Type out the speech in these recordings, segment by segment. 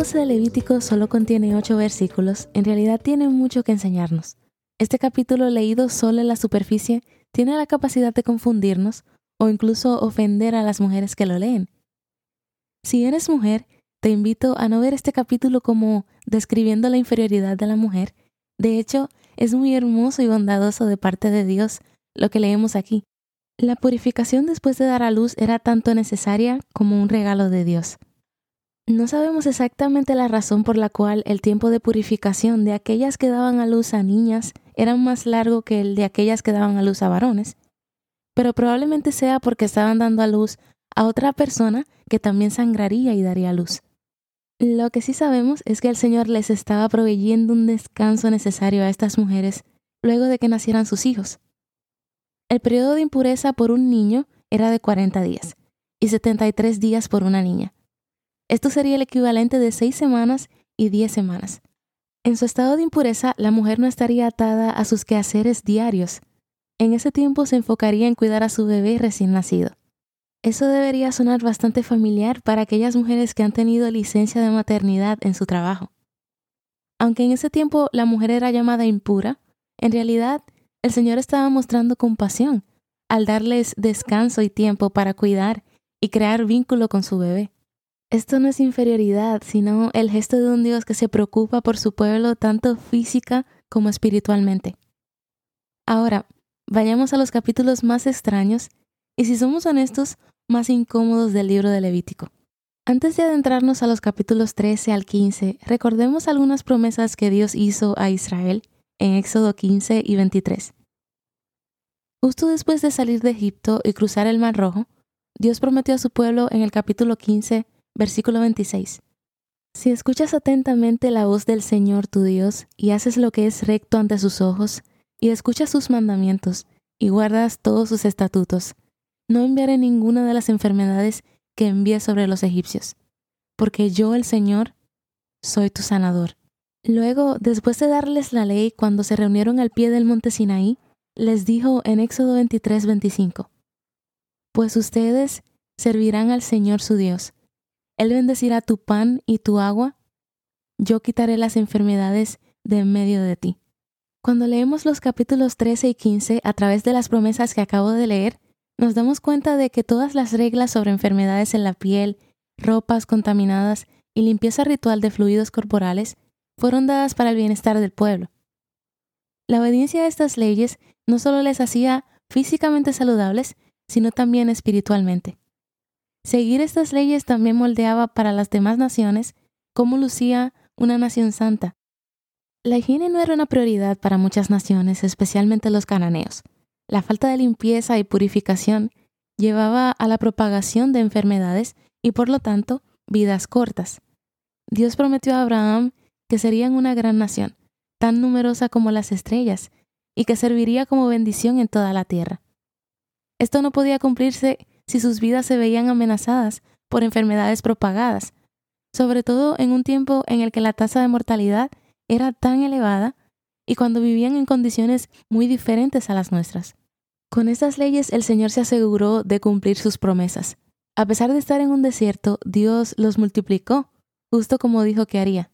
12 de Levítico solo contiene 8 versículos, en realidad tiene mucho que enseñarnos. Este capítulo leído solo en la superficie tiene la capacidad de confundirnos o incluso ofender a las mujeres que lo leen. Si eres mujer, te invito a no ver este capítulo como describiendo la inferioridad de la mujer. De hecho, es muy hermoso y bondadoso de parte de Dios lo que leemos aquí. La purificación después de dar a luz era tanto necesaria como un regalo de Dios. No sabemos exactamente la razón por la cual el tiempo de purificación de aquellas que daban a luz a niñas era más largo que el de aquellas que daban a luz a varones, pero probablemente sea porque estaban dando a luz a otra persona que también sangraría y daría luz. Lo que sí sabemos es que el Señor les estaba proveyendo un descanso necesario a estas mujeres luego de que nacieran sus hijos. El periodo de impureza por un niño era de 40 días y 73 días por una niña. Esto sería el equivalente de seis semanas y diez semanas. En su estado de impureza, la mujer no estaría atada a sus quehaceres diarios. En ese tiempo se enfocaría en cuidar a su bebé recién nacido. Eso debería sonar bastante familiar para aquellas mujeres que han tenido licencia de maternidad en su trabajo. Aunque en ese tiempo la mujer era llamada impura, en realidad el Señor estaba mostrando compasión al darles descanso y tiempo para cuidar y crear vínculo con su bebé. Esto no es inferioridad, sino el gesto de un Dios que se preocupa por su pueblo tanto física como espiritualmente. Ahora, vayamos a los capítulos más extraños y si somos honestos, más incómodos del libro de Levítico. Antes de adentrarnos a los capítulos 13 al 15, recordemos algunas promesas que Dios hizo a Israel en Éxodo 15 y 23. Justo después de salir de Egipto y cruzar el Mar Rojo, Dios prometió a su pueblo en el capítulo 15 Versículo 26. Si escuchas atentamente la voz del Señor tu Dios y haces lo que es recto ante sus ojos, y escuchas sus mandamientos, y guardas todos sus estatutos, no enviaré ninguna de las enfermedades que envié sobre los egipcios, porque yo, el Señor, soy tu sanador. Luego, después de darles la ley, cuando se reunieron al pie del monte Sinaí, les dijo en Éxodo 23, 25, Pues ustedes servirán al Señor su Dios, él bendecirá tu pan y tu agua. Yo quitaré las enfermedades de en medio de ti. Cuando leemos los capítulos 13 y 15 a través de las promesas que acabo de leer, nos damos cuenta de que todas las reglas sobre enfermedades en la piel, ropas contaminadas y limpieza ritual de fluidos corporales fueron dadas para el bienestar del pueblo. La obediencia a estas leyes no solo les hacía físicamente saludables, sino también espiritualmente. Seguir estas leyes también moldeaba para las demás naciones cómo lucía una nación santa. La higiene no era una prioridad para muchas naciones, especialmente los cananeos. La falta de limpieza y purificación llevaba a la propagación de enfermedades y por lo tanto vidas cortas. Dios prometió a Abraham que serían una gran nación, tan numerosa como las estrellas, y que serviría como bendición en toda la tierra. Esto no podía cumplirse si sus vidas se veían amenazadas por enfermedades propagadas, sobre todo en un tiempo en el que la tasa de mortalidad era tan elevada y cuando vivían en condiciones muy diferentes a las nuestras. Con estas leyes el Señor se aseguró de cumplir sus promesas. A pesar de estar en un desierto, Dios los multiplicó, justo como dijo que haría.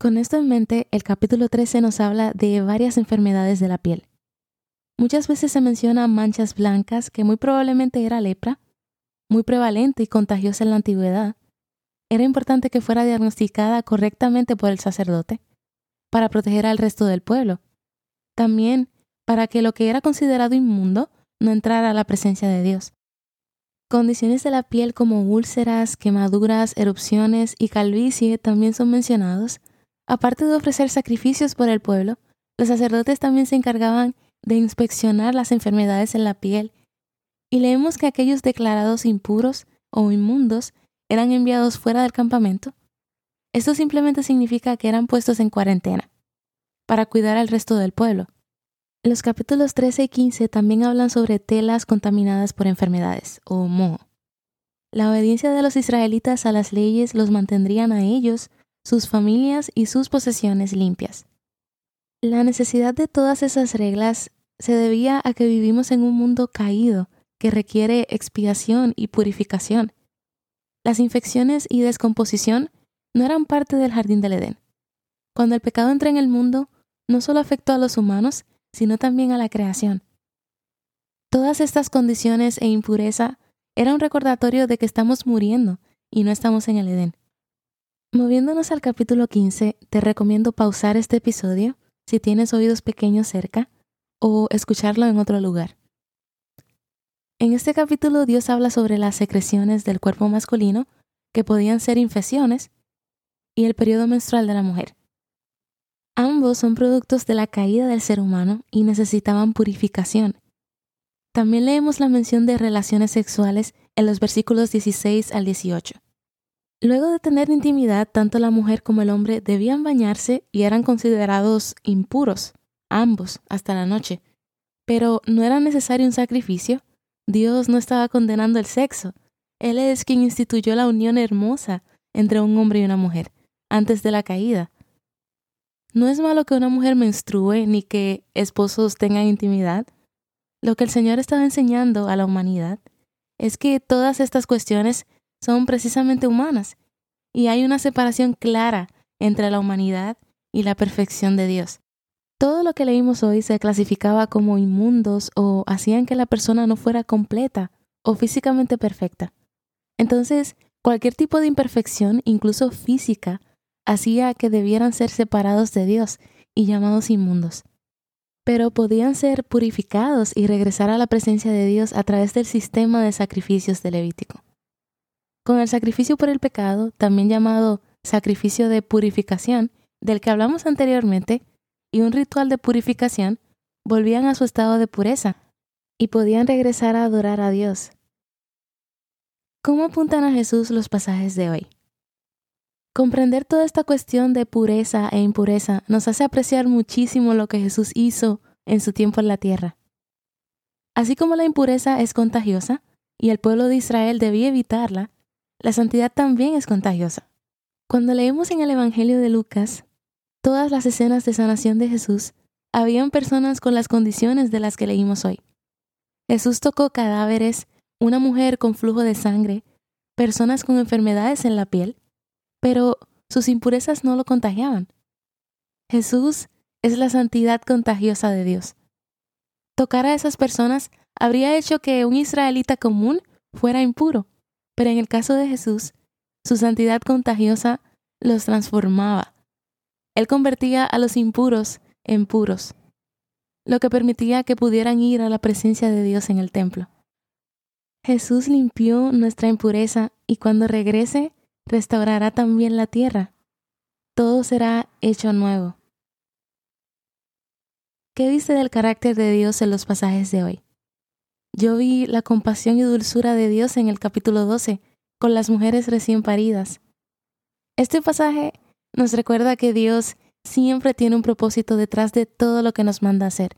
Con esto en mente, el capítulo 13 nos habla de varias enfermedades de la piel. Muchas veces se menciona manchas blancas, que muy probablemente era lepra, muy prevalente y contagiosa en la antigüedad. Era importante que fuera diagnosticada correctamente por el sacerdote, para proteger al resto del pueblo. También para que lo que era considerado inmundo no entrara a la presencia de Dios. Condiciones de la piel como úlceras, quemaduras, erupciones y calvicie también son mencionados. Aparte de ofrecer sacrificios por el pueblo, los sacerdotes también se encargaban de inspeccionar las enfermedades en la piel, y leemos que aquellos declarados impuros o inmundos eran enviados fuera del campamento. Esto simplemente significa que eran puestos en cuarentena para cuidar al resto del pueblo. Los capítulos 13 y 15 también hablan sobre telas contaminadas por enfermedades o moho. La obediencia de los israelitas a las leyes los mantendrían a ellos, sus familias y sus posesiones limpias. La necesidad de todas esas reglas se debía a que vivimos en un mundo caído que requiere expiación y purificación. Las infecciones y descomposición no eran parte del jardín del Edén. Cuando el pecado entra en el mundo, no solo afectó a los humanos, sino también a la creación. Todas estas condiciones e impureza eran un recordatorio de que estamos muriendo y no estamos en el Edén. Moviéndonos al capítulo 15, te recomiendo pausar este episodio si tienes oídos pequeños cerca o escucharlo en otro lugar. En este capítulo Dios habla sobre las secreciones del cuerpo masculino que podían ser infecciones y el periodo menstrual de la mujer. Ambos son productos de la caída del ser humano y necesitaban purificación. También leemos la mención de relaciones sexuales en los versículos 16 al 18. Luego de tener intimidad, tanto la mujer como el hombre debían bañarse y eran considerados impuros, ambos, hasta la noche. Pero no era necesario un sacrificio. Dios no estaba condenando el sexo. Él es quien instituyó la unión hermosa entre un hombre y una mujer, antes de la caída. No es malo que una mujer menstrue ni que esposos tengan intimidad. Lo que el Señor estaba enseñando a la humanidad es que todas estas cuestiones son precisamente humanas y hay una separación clara entre la humanidad y la perfección de Dios. Todo lo que leímos hoy se clasificaba como inmundos o hacían que la persona no fuera completa o físicamente perfecta. Entonces, cualquier tipo de imperfección, incluso física, hacía que debieran ser separados de Dios y llamados inmundos. Pero podían ser purificados y regresar a la presencia de Dios a través del sistema de sacrificios de Levítico. Con el sacrificio por el pecado, también llamado sacrificio de purificación, del que hablamos anteriormente, y un ritual de purificación, volvían a su estado de pureza y podían regresar a adorar a Dios. ¿Cómo apuntan a Jesús los pasajes de hoy? Comprender toda esta cuestión de pureza e impureza nos hace apreciar muchísimo lo que Jesús hizo en su tiempo en la tierra. Así como la impureza es contagiosa y el pueblo de Israel debía evitarla, la santidad también es contagiosa. Cuando leemos en el Evangelio de Lucas todas las escenas de sanación de Jesús, habían personas con las condiciones de las que leímos hoy. Jesús tocó cadáveres, una mujer con flujo de sangre, personas con enfermedades en la piel, pero sus impurezas no lo contagiaban. Jesús es la santidad contagiosa de Dios. Tocar a esas personas habría hecho que un israelita común fuera impuro, pero en el caso de Jesús, su santidad contagiosa los transformaba. Él convertía a los impuros en puros, lo que permitía que pudieran ir a la presencia de Dios en el templo. Jesús limpió nuestra impureza y cuando regrese, restaurará también la tierra. Todo será hecho nuevo. ¿Qué dice del carácter de Dios en los pasajes de hoy? Yo vi la compasión y dulzura de Dios en el capítulo 12 con las mujeres recién paridas. Este pasaje nos recuerda que Dios siempre tiene un propósito detrás de todo lo que nos manda hacer,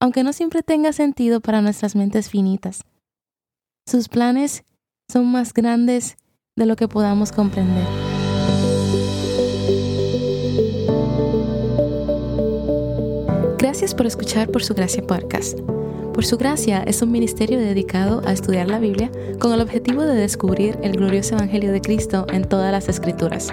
aunque no siempre tenga sentido para nuestras mentes finitas. Sus planes son más grandes de lo que podamos comprender. Gracias por escuchar por su gracia podcast. Por su gracia es un ministerio dedicado a estudiar la Biblia con el objetivo de descubrir el glorioso Evangelio de Cristo en todas las escrituras.